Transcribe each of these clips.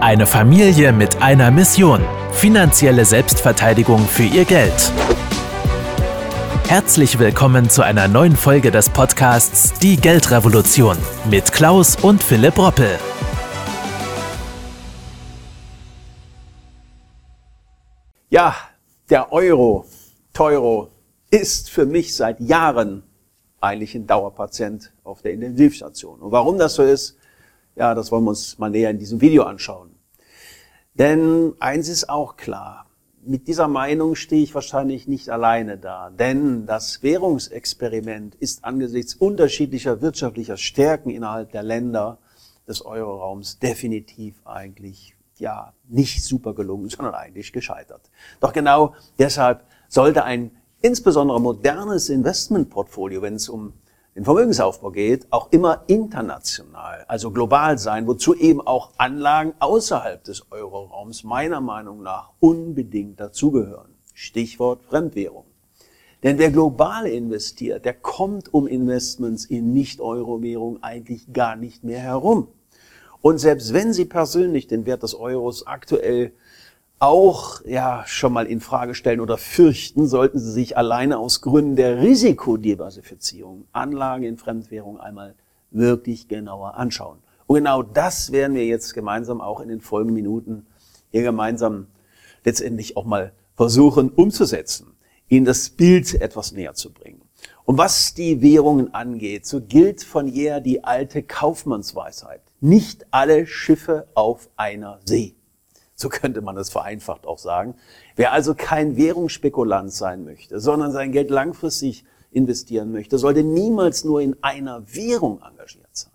Eine Familie mit einer Mission. Finanzielle Selbstverteidigung für ihr Geld. Herzlich willkommen zu einer neuen Folge des Podcasts Die Geldrevolution mit Klaus und Philipp Roppel. Ja, der Euro, Teuro, ist für mich seit Jahren eigentlich ein Dauerpatient auf der Intensivstation. Und warum das so ist, ja, das wollen wir uns mal näher in diesem Video anschauen. Denn eins ist auch klar, mit dieser Meinung stehe ich wahrscheinlich nicht alleine da, denn das Währungsexperiment ist angesichts unterschiedlicher wirtschaftlicher Stärken innerhalb der Länder des Euroraums definitiv eigentlich ja nicht super gelungen, sondern eigentlich gescheitert. Doch genau deshalb sollte ein insbesondere modernes Investmentportfolio, wenn es um den Vermögensaufbau geht, auch immer international, also global sein, wozu eben auch Anlagen außerhalb des Euroraums meiner Meinung nach unbedingt dazugehören. Stichwort Fremdwährung. Denn wer global investiert, der kommt um Investments in Nicht-Euro-Währung eigentlich gar nicht mehr herum. Und selbst wenn Sie persönlich den Wert des Euros aktuell auch ja schon mal in Frage stellen oder fürchten, sollten Sie sich alleine aus Gründen der Risikodiversifizierung Anlagen in Fremdwährung einmal wirklich genauer anschauen. Und genau das werden wir jetzt gemeinsam auch in den folgenden Minuten hier gemeinsam letztendlich auch mal versuchen umzusetzen, Ihnen das Bild etwas näher zu bringen. Und was die Währungen angeht, so gilt von jeher die alte Kaufmannsweisheit. Nicht alle Schiffe auf einer See. So könnte man es vereinfacht auch sagen. Wer also kein Währungsspekulant sein möchte, sondern sein Geld langfristig investieren möchte, sollte niemals nur in einer Währung engagiert sein.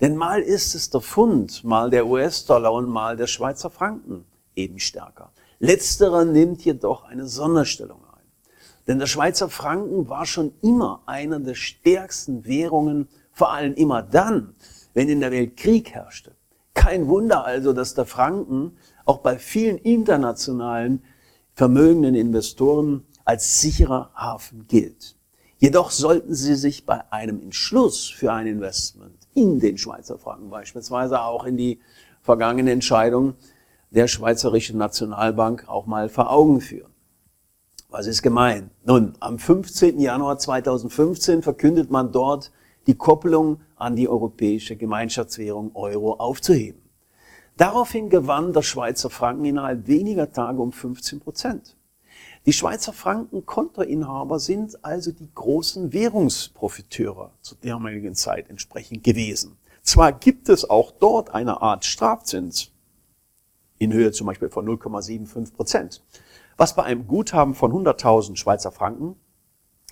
Denn mal ist es der Pfund, mal der US-Dollar und mal der Schweizer Franken eben stärker. Letzterer nimmt jedoch eine Sonderstellung ein. Denn der Schweizer Franken war schon immer einer der stärksten Währungen, vor allem immer dann, wenn in der Welt Krieg herrschte. Kein Wunder also, dass der Franken auch bei vielen internationalen vermögenden Investoren als sicherer Hafen gilt. Jedoch sollten Sie sich bei einem Entschluss für ein Investment in den Schweizer Franken, beispielsweise auch in die vergangene Entscheidung der Schweizerischen Nationalbank auch mal vor Augen führen. Was ist gemein? Nun, am 15. Januar 2015 verkündet man dort, die Kopplung an die europäische Gemeinschaftswährung Euro aufzuheben. Daraufhin gewann der Schweizer Franken innerhalb weniger Tage um 15 Prozent. Die Schweizer Franken-Kontoinhaber sind also die großen Währungsprofiteure zur damaligen Zeit entsprechend gewesen. Zwar gibt es auch dort eine Art Strafzins in Höhe zum Beispiel von 0,75 Prozent, was bei einem Guthaben von 100.000 Schweizer Franken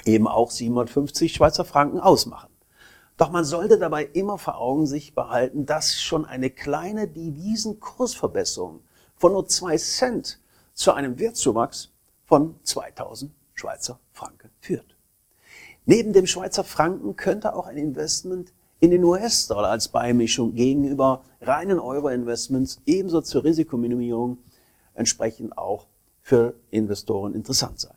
eben auch 750 Schweizer Franken ausmachen. Doch man sollte dabei immer vor Augen sich behalten, dass schon eine kleine Devisenkursverbesserung von nur zwei Cent zu einem Wertzuwachs von 2000 Schweizer Franken führt. Neben dem Schweizer Franken könnte auch ein Investment in den US-Dollar als Beimischung gegenüber reinen Euro-Investments ebenso zur Risikominimierung entsprechend auch für Investoren interessant sein.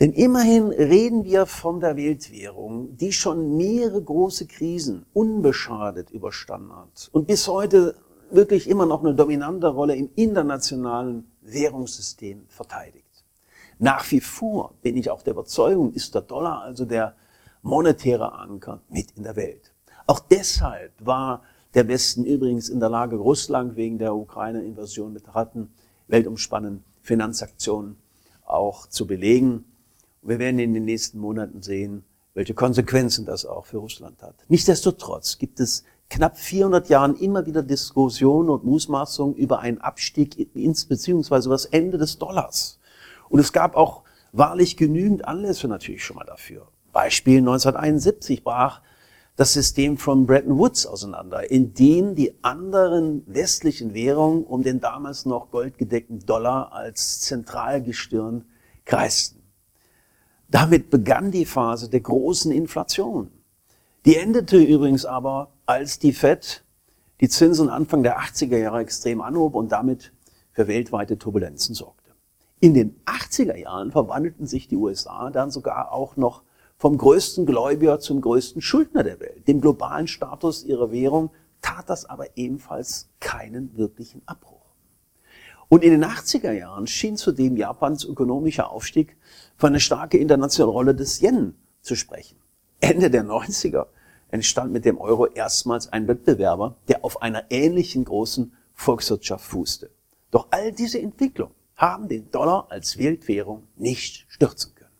Denn immerhin reden wir von der Weltwährung, die schon mehrere große Krisen unbeschadet überstanden hat und bis heute wirklich immer noch eine dominante Rolle im internationalen Währungssystem verteidigt. Nach wie vor bin ich auch der Überzeugung, ist der Dollar also der monetäre Anker mit in der Welt. Auch deshalb war der Westen übrigens in der Lage, Russland wegen der Ukraine-Invasion mit Ratten weltumspannenden Finanzaktionen auch zu belegen wir werden in den nächsten Monaten sehen, welche Konsequenzen das auch für Russland hat. Nichtsdestotrotz gibt es knapp 400 Jahren immer wieder Diskussionen und Mutmaßungen über einen Abstieg ins beziehungsweise das Ende des Dollars. Und es gab auch wahrlich genügend Anlässe natürlich schon mal dafür. Beispiel 1971 brach das System von Bretton Woods auseinander, in dem die anderen westlichen Währungen um den damals noch goldgedeckten Dollar als Zentralgestirn kreisten. Damit begann die Phase der großen Inflation. Die endete übrigens aber, als die Fed die Zinsen Anfang der 80er Jahre extrem anhob und damit für weltweite Turbulenzen sorgte. In den 80er Jahren verwandelten sich die USA dann sogar auch noch vom größten Gläubiger zum größten Schuldner der Welt. Den globalen Status ihrer Währung tat das aber ebenfalls keinen wirklichen Abbruch. Und in den 80er Jahren schien zudem Japans ökonomischer Aufstieg für eine starke internationale Rolle des Yen zu sprechen. Ende der 90er entstand mit dem Euro erstmals ein Wettbewerber, der auf einer ähnlichen großen Volkswirtschaft fußte. Doch all diese Entwicklungen haben den Dollar als Weltwährung nicht stürzen können.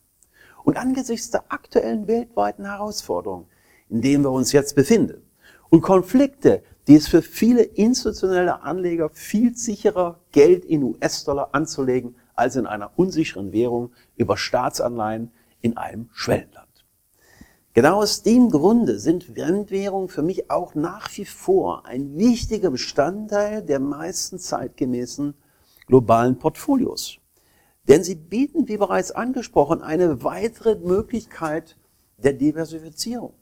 Und angesichts der aktuellen weltweiten Herausforderungen, in denen wir uns jetzt befinden, und Konflikte, die es für viele institutionelle Anleger viel sicherer, Geld in US-Dollar anzulegen, als in einer unsicheren Währung über Staatsanleihen in einem Schwellenland. Genau aus dem Grunde sind Fremdwährungen für mich auch nach wie vor ein wichtiger Bestandteil der meisten zeitgemäßen globalen Portfolios. Denn sie bieten, wie bereits angesprochen, eine weitere Möglichkeit der Diversifizierung.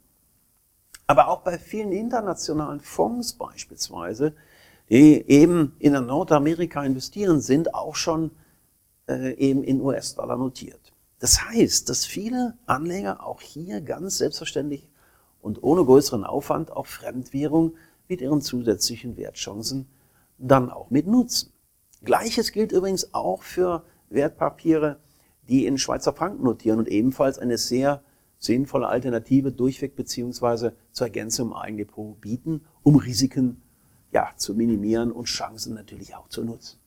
Aber auch bei vielen internationalen Fonds beispielsweise, die eben in Nordamerika investieren, sind auch schon äh, eben in US-Dollar notiert. Das heißt, dass viele Anleger auch hier ganz selbstverständlich und ohne größeren Aufwand auch Fremdwährung mit ihren zusätzlichen Wertchancen dann auch mit nutzen. Gleiches gilt übrigens auch für Wertpapiere, die in Schweizer Franken notieren und ebenfalls eine sehr sinnvolle Alternative durchweg beziehungsweise zur Ergänzung im Eigendepot bieten, um Risiken ja, zu minimieren und Chancen natürlich auch zu nutzen.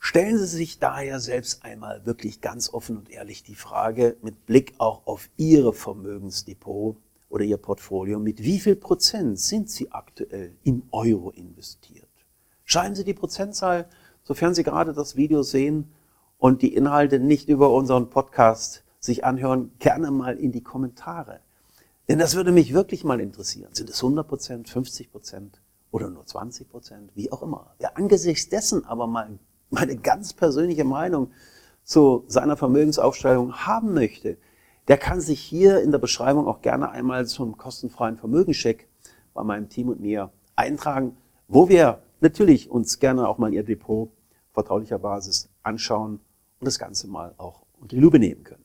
Stellen Sie sich daher selbst einmal wirklich ganz offen und ehrlich die Frage mit Blick auch auf Ihre Vermögensdepot oder Ihr Portfolio, mit wie viel Prozent sind Sie aktuell im Euro investiert? Schreiben Sie die Prozentzahl, sofern Sie gerade das Video sehen und die Inhalte nicht über unseren Podcast sich anhören, gerne mal in die Kommentare. Denn das würde mich wirklich mal interessieren. Sind es 100 Prozent, 50 Prozent oder nur 20 Prozent, wie auch immer. Wer angesichts dessen aber mal meine ganz persönliche Meinung zu seiner Vermögensaufstellung haben möchte, der kann sich hier in der Beschreibung auch gerne einmal zum kostenfreien Vermögenscheck bei meinem Team und mir eintragen, wo wir natürlich uns gerne auch mal Ihr Depot vertraulicher Basis anschauen und das Ganze mal auch unter die Lupe nehmen können.